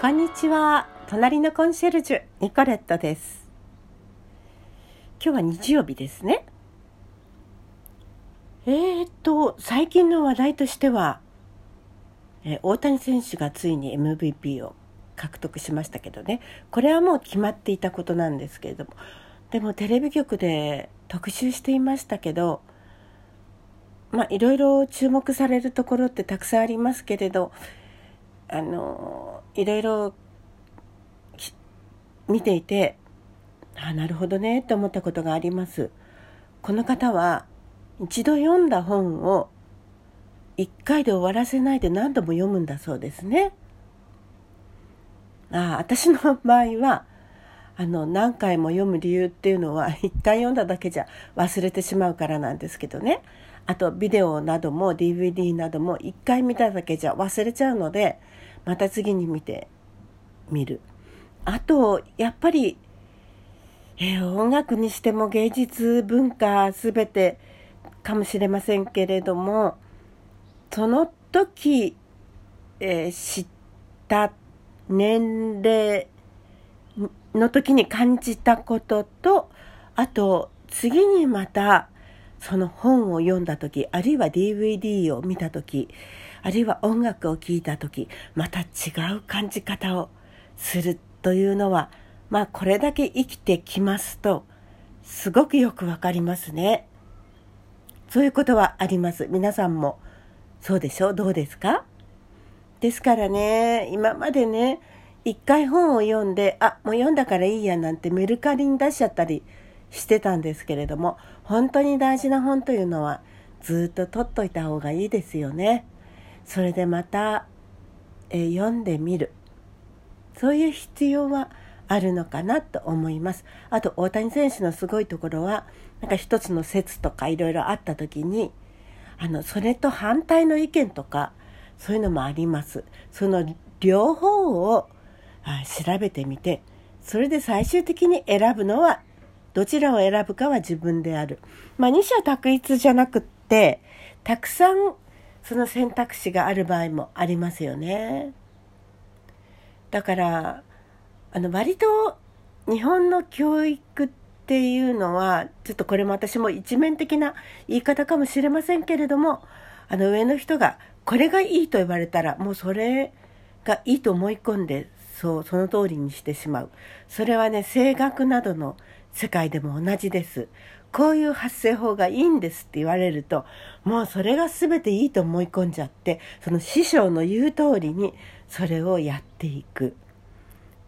こんにちは。隣のコンシェルジュニコレットです。今日は日曜日ですね。えー、っと最近の話題としては、え大谷選手がついに MVP を獲得しましたけどね。これはもう決まっていたことなんですけれども。でもテレビ局で特集していましたけどまあいろいろ注目されるところってたくさんありますけれどあのいろいろ見ていてあなるほどねと思ったことがあります。この方は一度読んだ本を一回で終わらせないで何度も読むんだそうですね。あ私の場合はあの何回も読む理由っていうのは一回読んだだけじゃ忘れてしまうからなんですけどねあとビデオなども DVD なども一回見ただけじゃ忘れちゃうのでまた次に見てみる。あとやっぱり、えー、音楽にしても芸術文化全てかもしれませんけれどもその時、えー、知った年齢の時に感じたこととあと次にまたその本を読んだ時あるいは DVD を見た時あるいは音楽を聴いた時また違う感じ方をするというのはまあこれだけ生きてきますとすごくよくわかりますね。そういうことはあります。皆さんもそうでしょう？どうですか？ですからね今までね一回本を読んであもう読んだからいいやなんてメルカリに出しちゃったりしてたんですけれども本当に大事な本というのはずっと取っといた方がいいですよね。それでまた、えー、読んでみるそういう必要はあるのかなと思います。あと大谷選手のすごいところはなんか一つの説とかいろいろあった時にあのそれと反対の意見とかそういうのもあります。その両方を調べてみてそれで最終的に選ぶのはどちらを選ぶかは自分である。まあ二者択一じゃなくってたくさんその選択肢がある場合もありますよね。だからあの割と日本の教育っていうのはちょっとこれも私も一面的な言い方かもしれませんけれどもあの上の人がこれがいいと言われたらもうそれがいいと思い込んでそうその通りにしてしまうそれはね声楽などの世界でも同じです。こういう発声法がいいんですって言われるともうそれが全ていいと思い込んじゃってその師匠の言う通りにそれをやっていく。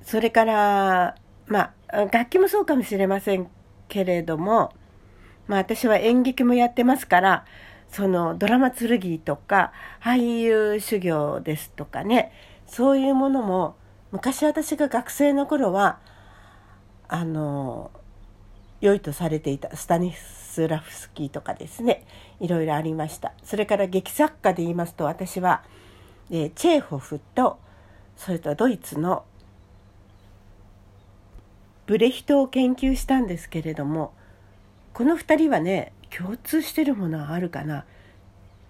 それからまあ楽器もそうかもしれませんけれどもまあ私は演劇もやってますからそのドラマ剣とか俳優修行ですとかねそういうものも昔私が学生の頃はあの良いとされていたスタニスラフスキーとかですね。いろいろありました。それから劇作家で言いますと私は、えー、チェーホフとそれとドイツのブレヒトを研究したんですけれどもこの2人はね共通してるものはあるかな。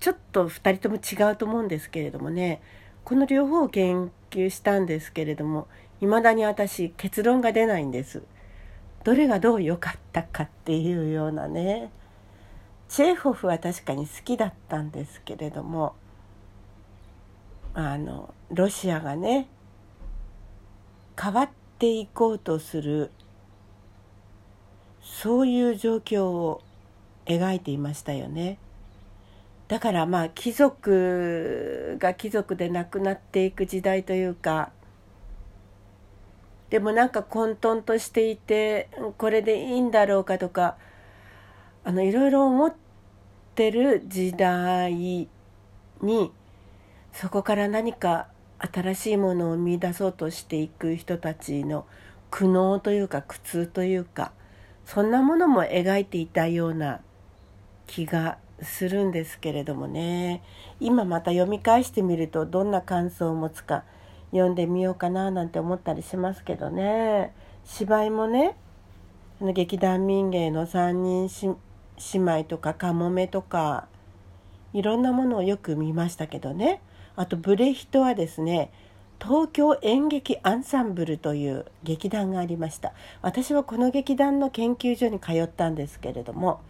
ちょっと2人とも違うと思うんですけれどもねこの両方を研究したんですけれども未だに私結論が出ないんです。どれがどう良かったかっていうようなねチェーホフは確かに好きだったんですけれどもあのロシアがね変わっていこうとするそういう状況を描いていましたよね。だからまあ貴族が貴族でなくなっていく時代というかでもなんか混沌としていてこれでいいんだろうかとかあのいろいろ思ってる時代にそこから何か新しいものを見出そうとしていく人たちの苦悩というか苦痛というかそんなものも描いていたような気がするんですけれどもね。今また読み返してみるとどんな感想を持つか読んでみようかななんて思ったりしますけどね。芝居もね劇団民芸の三人姉妹とかかもめとかいろんなものをよく見ましたけどね。あとブレヒトはですね東京演劇アンサンブルという劇団がありました。私はこの劇団の研究所に通ったんですけれども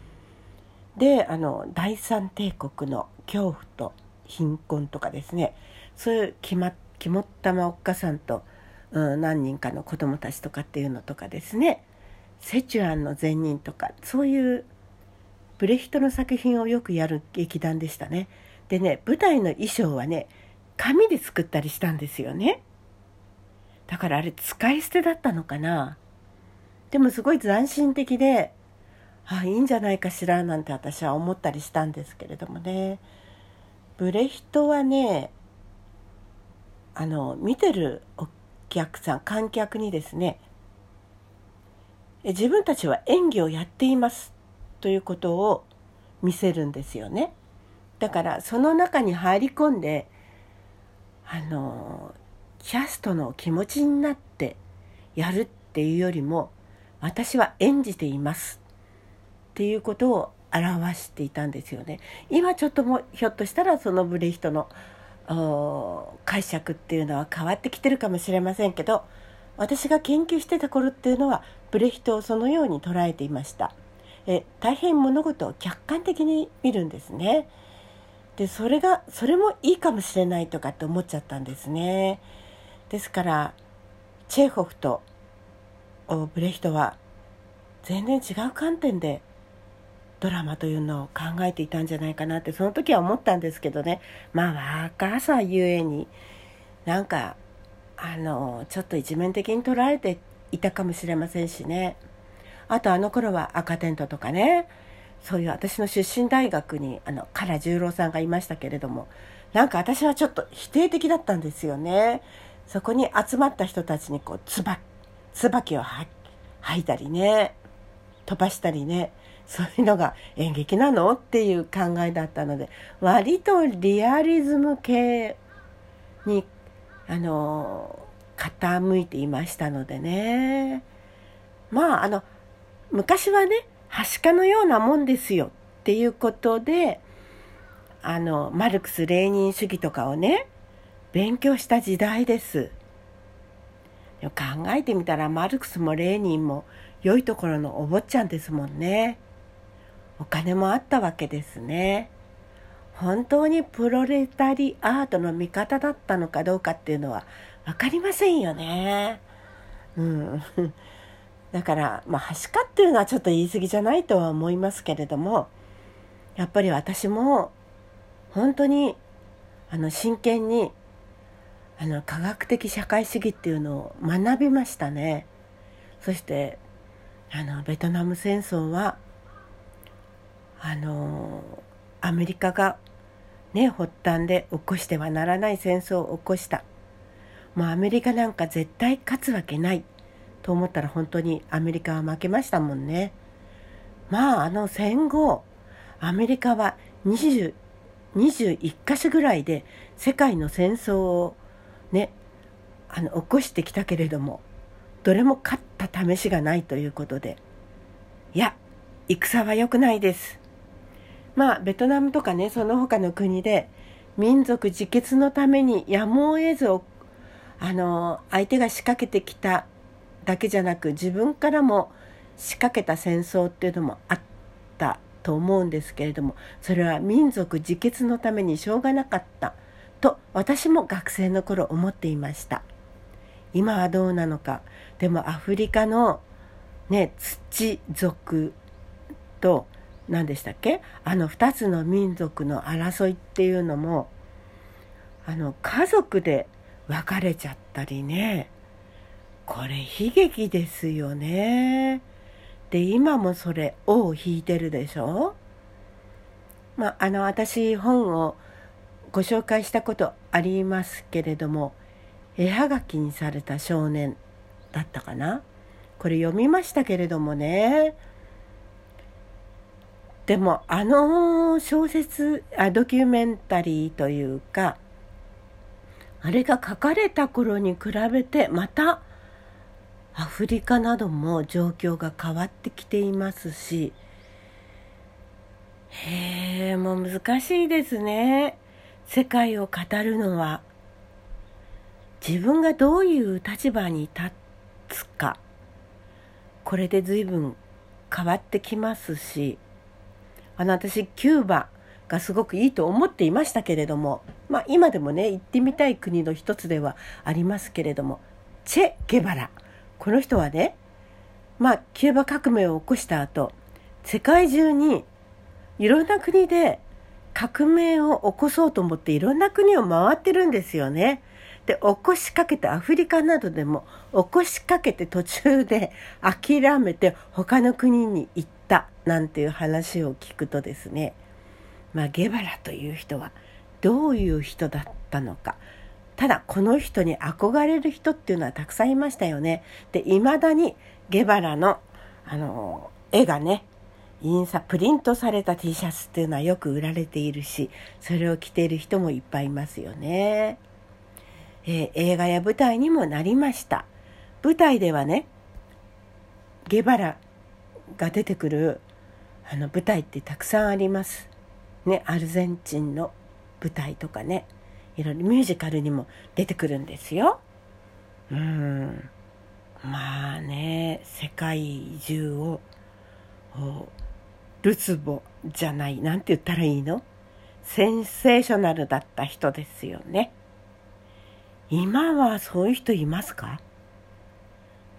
であの第三帝国の恐怖と貧困とかですねそういう肝肝っ玉おっかさんと、うん、何人かの子供たちとかっていうのとかですねセチュアンの善人とかそういうブレヒトの作品をよくやる劇団でしたね。でね舞台の衣装はね紙で作ったりしたんですよね。だからあれ使い捨てだったのかな。でもすごい斬新的で、あいいんじゃないかしらなんて私は思ったりしたんですけれどもね。ブレヒトはね、あの、見てるお客さん、観客にですね、自分たちは演技をやっていますということを見せるんですよね。だからその中に入り込んであのキャストの気持ちになってやるっていうよりも私は演じていますっていうことを表していたんですよね。今ちょっともひょっとしたらそのブレヒトの解釈っていうのは変わってきてるかもしれませんけど私が研究してた頃っていうのはブレヒトをそのように捉えていました。え大変物事を客観的に見るんですね。でそれがそれもいいかもしれないとかって思っちゃったんですねですからチェーホフとブレヒトは全然違う観点でドラマというのを考えていたんじゃないかなってその時は思ったんですけどね。まあ若さゆえになんかあのちょっと一面的に捉えていたかもしれませんしね。あとあの頃は赤テントとかね。そういう私の出身大学にあの唐十郎さんがいましたけれども。なんか私はちょっと否定的だったんですよね。そこに集まった人たちにこうつば椿を吐いたりね。飛ばしたりね。そういうのが演劇なのっていう考えだったので割とリアリズム系にあの傾いていましたのでね。まああの昔はねはしかのようなもんですよっていうことであのマルクス・レーニン主義とかをね勉強した時代です。考えてみたらマルクスもレーニンも良いところのお坊ちゃんですもんね。お金もあったわけですね。本当にプロレタリアートの味方だったのかどうかっていうのは分かりませんよね。うん。だから、まあ、はしかっていうのはちょっと言い過ぎじゃないとは思いますけれども、やっぱり私も本当にあの真剣にあの科学的社会主義っていうのを学びましたね。そしてあのベトナム戦争はあのアメリカがね発端で起こしてはならない戦争を起こした。もうアメリカなんか絶対勝つわけない。と思ったら本当にアメリカは負けましたもんね。まああの戦後アメリカは20 21箇所ぐらいで世界の戦争をねあの起こしてきたけれどもどれも勝った試しがないということでいや戦は良くないですまあベトナムとかねその他の国で民族自決のためにやむを得ずあの相手が仕掛けてきただけじゃなく自分からも仕掛けた戦争っていうのもあったと思うんですけれどもそれは民族自決のためにしょうがなかったと私も学生の頃思っていました。今はどうなのか。でもアフリカのね土族と何でしたっけ？あの2つの民族の争いっていうのもあの家族で別れちゃったりね。これ悲劇ですよね。で今もそれ「尾を引いてるでしょ？まあ、あの私本をご紹介したことありますけれども絵はがきにされた少年だったかな？これ読みましたけれどもね。でもあの小説あドキュメンタリーというかあれが書かれた頃に比べてまたアフリカなども状況が変わってきていますしへえもう難しいですね。世界を語るのは自分がどういう立場に立つかこれで随分変わってきますしあの私キューバがすごくいいと思っていましたけれどもまあ今でもね行ってみたい国の一つではありますけれどもチェ・ゲバラこの人はねまあキューバ革命を起こした後世界中にいろんな国で革命を起こそうと思っていろんな国を回ってるんですよね。で起こしかけてアフリカなどでも起こしかけて途中で諦めて他の国に行ったなんていう話を聞くとですねまあゲバラという人はどういう人だったのかただこの人に憧れる人っていうのはたくさんいましたよね。で未だにゲバラのあの絵がね印刷プリントされた T シャツっていうのはよく売られているしそれを着ている人もいっぱいいますよね。えー、映画や舞台にもなりました。舞台ではねゲバラが出てくるあの舞台ってたくさんあります。ね、アルゼンチンの舞台とかねいろいろミュージカルにも出てくるんですよ。うんまあね世界中をルツボじゃないなんて言ったらいいの？センセーショナルだった人ですよね。今はそういう人いますか？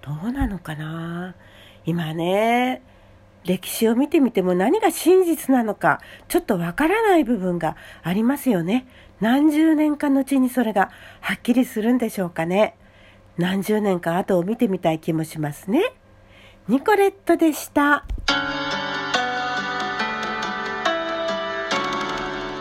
どうなのかな？今ね歴史を見てみても何が真実なのかちょっとわからない部分がありますよね。何十年か後にそれがはっきりするんでしょうかね。何十年か後を見てみたい気もしますね。ニコレットでした。